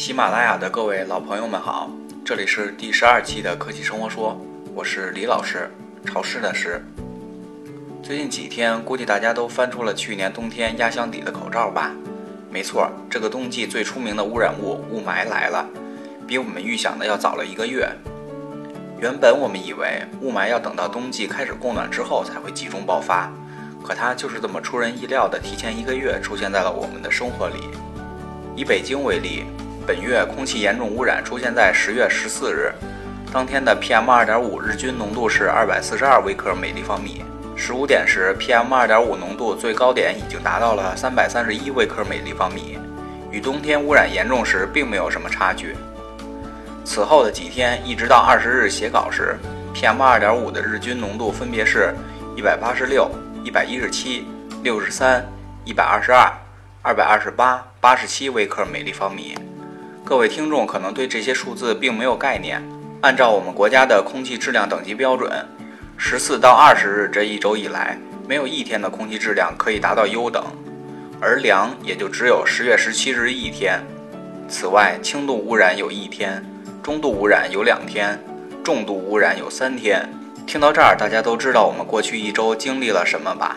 喜马拉雅的各位老朋友们好，这里是第十二期的科技生活说，我是李老师，潮湿的湿。最近几天，估计大家都翻出了去年冬天压箱底的口罩吧？没错，这个冬季最出名的污染物雾霾来了，比我们预想的要早了一个月。原本我们以为雾霾要等到冬季开始供暖之后才会集中爆发，可它就是这么出人意料的，提前一个月出现在了我们的生活里。以北京为例。本月空气严重污染出现在十月十四日，当天的 PM 二点五日均浓度是二百四十二微克每立方米。十五点时，PM 二点五浓度最高点已经达到了三百三十一微克每立方米，与冬天污染严重时并没有什么差距。此后的几天，一直到二十日写稿时，PM 二点五的日均浓度分别是一百八十六、一百一十七、六十三、一百二十二、二百二十八、八十七微克每立方米。各位听众可能对这些数字并没有概念。按照我们国家的空气质量等级标准，十四到二十日这一周以来，没有一天的空气质量可以达到优等，而良也就只有十月十七日一天。此外，轻度污染有一天，中度污染有两天，重度污染有三天。听到这儿，大家都知道我们过去一周经历了什么吧？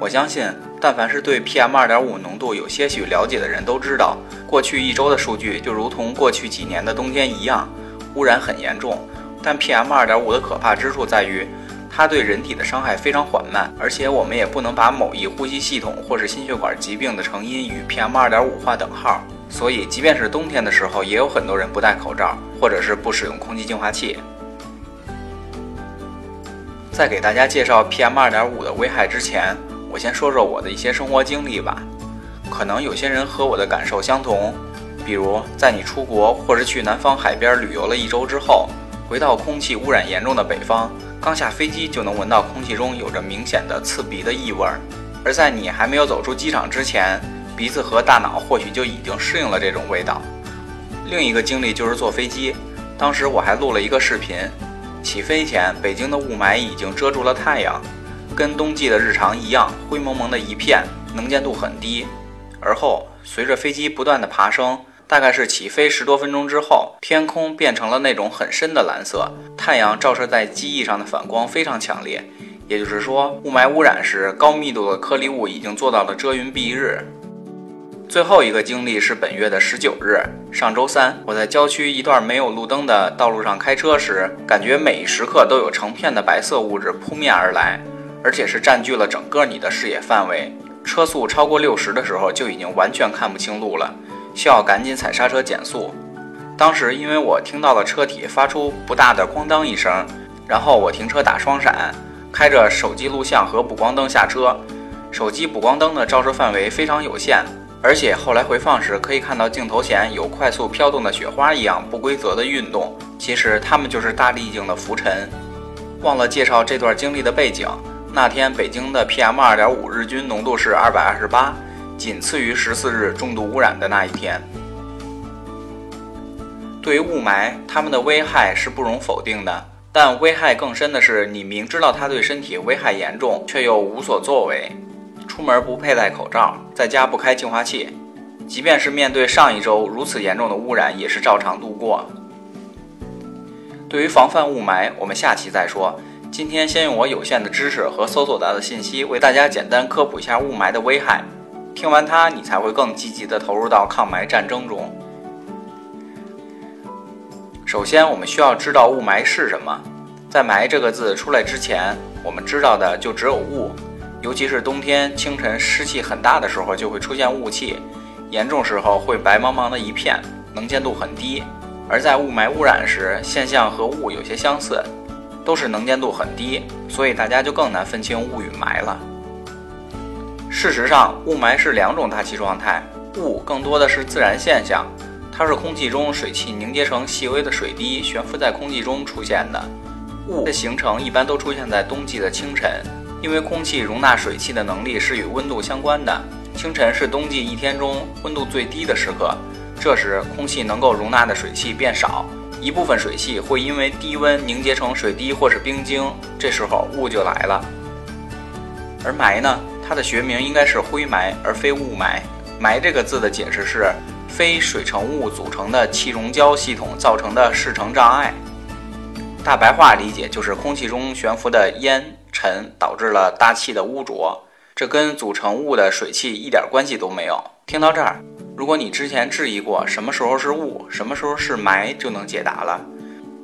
我相信，但凡是对 PM 二点五浓度有些许了解的人都知道。过去一周的数据就如同过去几年的冬天一样，污染很严重。但 PM 二点五的可怕之处在于，它对人体的伤害非常缓慢，而且我们也不能把某一呼吸系统或是心血管疾病的成因与 PM 二点五划等号。所以，即便是冬天的时候，也有很多人不戴口罩，或者是不使用空气净化器。在给大家介绍 PM 二点五的危害之前，我先说说我的一些生活经历吧。可能有些人和我的感受相同，比如在你出国或者去南方海边旅游了一周之后，回到空气污染严重的北方，刚下飞机就能闻到空气中有着明显的刺鼻的异味儿。而在你还没有走出机场之前，鼻子和大脑或许就已经适应了这种味道。另一个经历就是坐飞机，当时我还录了一个视频。起飞前，北京的雾霾已经遮住了太阳，跟冬季的日常一样，灰蒙蒙的一片，能见度很低。而后，随着飞机不断的爬升，大概是起飞十多分钟之后，天空变成了那种很深的蓝色，太阳照射在机翼上的反光非常强烈。也就是说，雾霾污染时，高密度的颗粒物已经做到了遮云蔽日。最后一个经历是本月的十九日，上周三，我在郊区一段没有路灯的道路上开车时，感觉每一时刻都有成片的白色物质扑面而来，而且是占据了整个你的视野范围。车速超过六十的时候，就已经完全看不清路了，需要赶紧踩刹车减速。当时因为我听到了车体发出不大的咣当一声，然后我停车打双闪，开着手机录像和补光灯下车。手机补光灯的照射范围非常有限，而且后来回放时可以看到镜头前有快速飘动的雪花一样不规则的运动，其实它们就是大粒径的浮尘。忘了介绍这段经历的背景。那天北京的 PM 二点五日均浓度是二百二十八，仅次于十四日重度污染的那一天。对于雾霾，它们的危害是不容否定的，但危害更深的是，你明知道它对身体危害严重，却又无所作为。出门不佩戴口罩，在家不开净化器，即便是面对上一周如此严重的污染，也是照常度过。对于防范雾霾，我们下期再说。今天先用我有限的知识和搜索到的信息，为大家简单科普一下雾霾的危害。听完它，你才会更积极地投入到抗霾战争中。首先，我们需要知道雾霾是什么。在“霾”这个字出来之前，我们知道的就只有雾，尤其是冬天清晨湿气很大的时候，就会出现雾气，严重时候会白茫茫的一片，能见度很低。而在雾霾污染时，现象和雾有些相似。都是能见度很低，所以大家就更难分清雾与霾了。事实上，雾霾是两种大气状态，雾更多的是自然现象，它是空气中水汽凝结成细微的水滴，悬浮在空气中出现的。雾的形成一般都出现在冬季的清晨，因为空气容纳水汽的能力是与温度相关的。清晨是冬季一天中温度最低的时刻，这时空气能够容纳的水汽变少。一部分水汽会因为低温凝结成水滴或是冰晶，这时候雾就来了。而霾呢，它的学名应该是灰霾而非雾霾。霾这个字的解释是非水成物组成的气溶胶系统造成的视程障碍。大白话理解就是空气中悬浮的烟尘导致了大气的污浊，这跟组成物的水汽一点关系都没有。听到这儿，如果你之前质疑过什么时候是雾，什么时候是霾，就能解答了。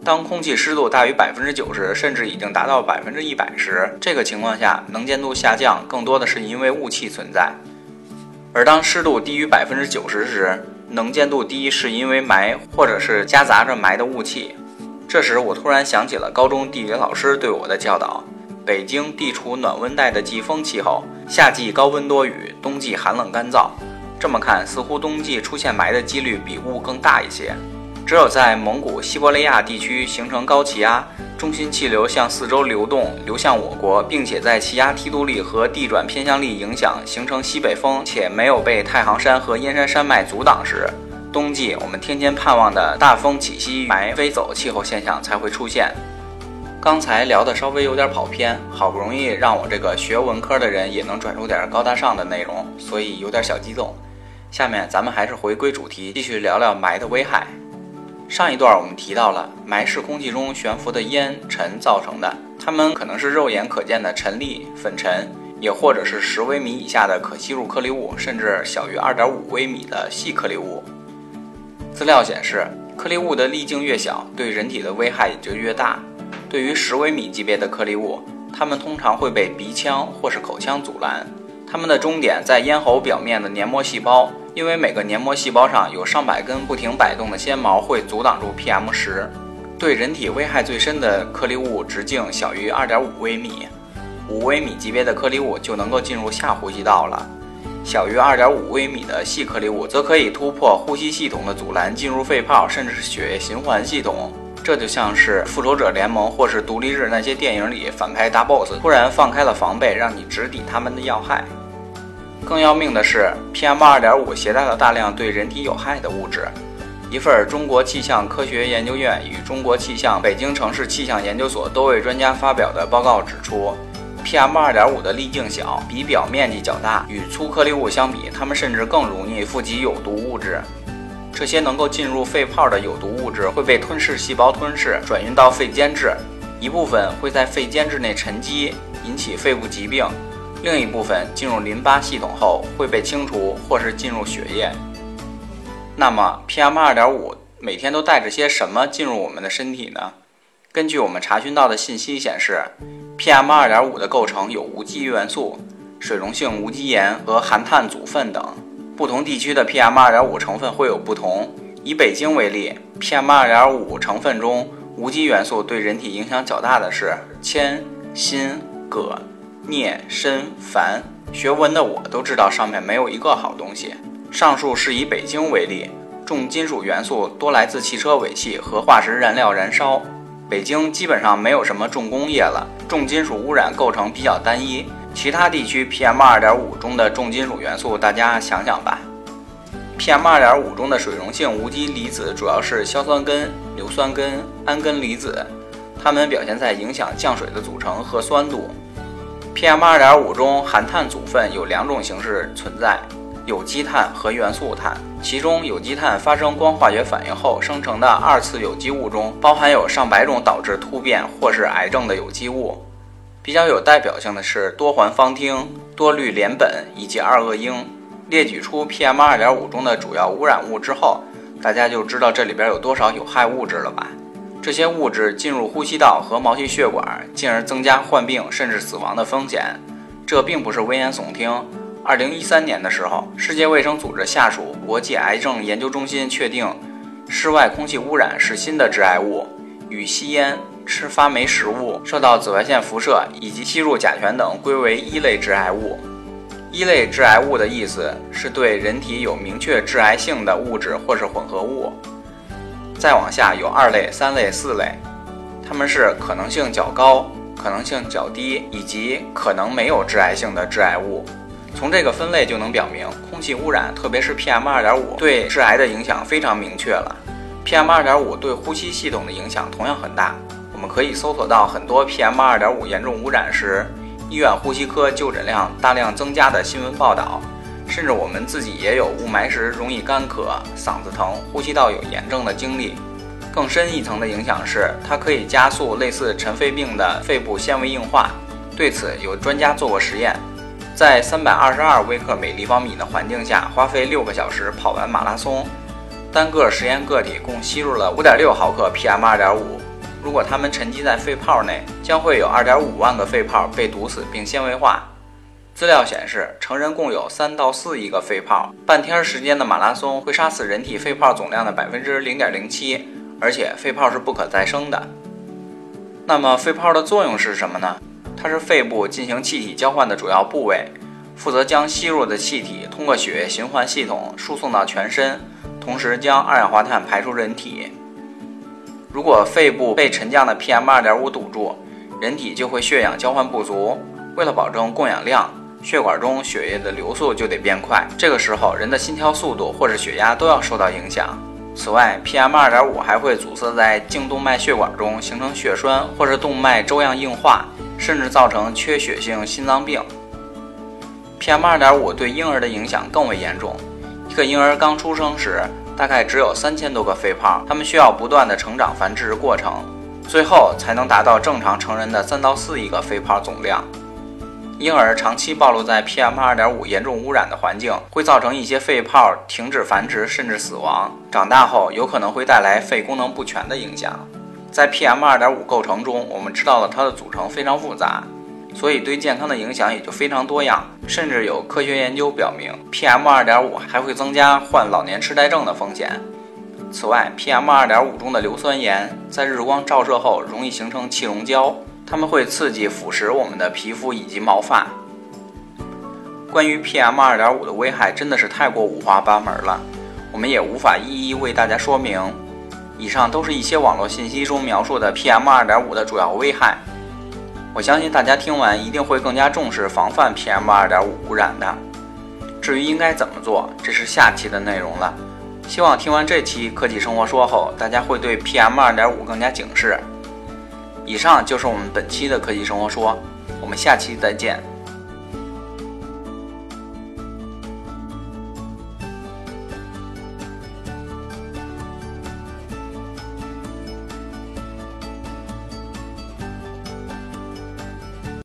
当空气湿度大于百分之九十，甚至已经达到百分之一百时，这个情况下能见度下降，更多的是因为雾气存在；而当湿度低于百分之九十时，能见度低是因为霾或者是夹杂着霾的雾气。这时我突然想起了高中地理老师对我的教导：北京地处暖温带的季风气候，夏季高温多雨，冬季寒冷干燥。这么看，似乎冬季出现霾的几率比雾更大一些。只有在蒙古、西伯利亚地区形成高气压，中心气流向四周流动，流向我国，并且在气压梯度力和地转偏向力影响形成西北风，且没有被太行山和燕山山脉阻挡时，冬季我们天天盼望的大风起兮霾飞走气候现象才会出现。刚才聊的稍微有点跑偏，好不容易让我这个学文科的人也能转出点高大上的内容，所以有点小激动。下面咱们还是回归主题，继续聊聊霾的危害。上一段我们提到了霾是空气中悬浮的烟尘造成的，它们可能是肉眼可见的尘粒、粉尘，也或者是十微米以下的可吸入颗粒物，甚至小于二点五微米的细颗粒物。资料显示，颗粒物的粒径越小，对人体的危害也就越大。对于十微米级别的颗粒物，它们通常会被鼻腔或是口腔阻拦，它们的终点在咽喉表面的黏膜细胞。因为每个黏膜细胞上有上百根不停摆动的纤毛，会阻挡住 PM 十。对人体危害最深的颗粒物直径小于二点五微米，五微米级别的颗粒物就能够进入下呼吸道了。小于二点五微米的细颗粒物则可以突破呼吸系统的阻拦，进入肺泡，甚至是血液循环系统。这就像是复仇者联盟或是独立日那些电影里反派大 boss 突然放开了防备，让你直抵他们的要害。更要命的是，PM2.5 携带了大量对人体有害的物质。一份中国气象科学研究院与中国气象北京城市气象研究所多位专家发表的报告指出，PM2.5 的粒径小，比表面积较大，与粗颗粒物相比，它们甚至更容易富集有毒物质。这些能够进入肺泡的有毒物质会被吞噬细胞吞噬，转运到肺间质，一部分会在肺间质内沉积，引起肺部疾病。另一部分进入淋巴系统后会被清除，或是进入血液。那么，PM2.5 每天都带着些什么进入我们的身体呢？根据我们查询到的信息显示，PM2.5 的构成有无机元素、水溶性无机盐和含碳组分等。不同地区的 PM2.5 成分会有不同。以北京为例，PM2.5 成分中无机元素对人体影响较大的是铅、锌、铬。镍、砷、钒，学文的我都知道上面没有一个好东西。上述是以北京为例，重金属元素多来自汽车尾气和化石燃料燃烧。北京基本上没有什么重工业了，重金属污染构成比较单一。其他地区 PM2.5 中的重金属元素，大家想想吧。PM2.5 中的水溶性无机离子主要是硝酸根、硫酸根、氨根离子，它们表现在影响降水的组成和酸度。PM2.5 中含碳组分有两种形式存在，有机碳和元素碳。其中，有机碳发生光化学反应后生成的二次有机物中，包含有上百种导致突变或是癌症的有机物。比较有代表性的是多环芳烃、多氯联苯以及二恶英。列举出 PM2.5 中的主要污染物之后，大家就知道这里边有多少有害物质了吧？这些物质进入呼吸道和毛细血管，进而增加患病甚至死亡的风险。这并不是危言耸听。二零一三年的时候，世界卫生组织下属国际癌症研究中心确定，室外空气污染是新的致癌物，与吸烟、吃发霉食物、受到紫外线辐射以及吸入甲醛等归为一类致癌物。一类致癌物的意思是对人体有明确致癌性的物质或是混合物。再往下有二类、三类、四类，它们是可能性较高、可能性较低以及可能没有致癌性的致癌物。从这个分类就能表明，空气污染，特别是 PM2.5 对致癌的影响非常明确了。PM2.5 对呼吸系统的影响同样很大。我们可以搜索到很多 PM2.5 严重污染时，医院呼吸科就诊量大量增加的新闻报道。甚至我们自己也有雾霾时容易干咳、嗓子疼、呼吸道有炎症的经历。更深一层的影响是，它可以加速类似尘肺病的肺部纤维硬化。对此，有专家做过实验，在三百二十二微克每立方米的环境下，花费六个小时跑完马拉松，单个实验个体共吸入了五点六毫克 PM 二点五。如果它们沉积在肺泡内，将会有二点五万个肺泡被毒死并纤维化。资料显示，成人共有三到四亿个肺泡，半天时间的马拉松会杀死人体肺泡总量的百分之零点零七。而且肺泡是不可再生的。那么肺泡的作用是什么呢？它是肺部进行气体交换的主要部位，负责将吸入的气体通过血液循环系统输送到全身，同时将二氧化碳排出人体。如果肺部被沉降的 PM2.5 堵住，人体就会血氧交换不足。为了保证供氧量，血管中血液的流速就得变快。这个时候，人的心跳速度或者血压都要受到影响。此外，PM 二点五还会阻塞在颈动脉血管中，形成血栓或者动脉粥样硬化，甚至造成缺血性心脏病。PM 二点五对婴儿的影响更为严重。一个婴儿刚出生时，大概只有三千多个肺泡，它们需要不断的成长繁殖过程，最后才能达到正常成人的三到四亿个肺泡总量。婴儿长期暴露在 PM 2.5严重污染的环境，会造成一些肺泡停止繁殖，甚至死亡。长大后有可能会带来肺功能不全的影响。在 PM 2.5构成中，我们知道了它的组成非常复杂，所以对健康的影响也就非常多样。甚至有科学研究表明，PM 2.5还会增加患老年痴呆症的风险。此外，PM 2.5中的硫酸盐在日光照射后容易形成气溶胶。它们会刺激腐蚀我们的皮肤以及毛发。关于 PM 2.5的危害真的是太过五花八门了，我们也无法一一为大家说明。以上都是一些网络信息中描述的 PM 2.5的主要危害。我相信大家听完一定会更加重视防范 PM 2.5污染的。至于应该怎么做，这是下期的内容了。希望听完这期科技生活说后，大家会对 PM 2.5更加警示。以上就是我们本期的科技生活说，我们下期再见。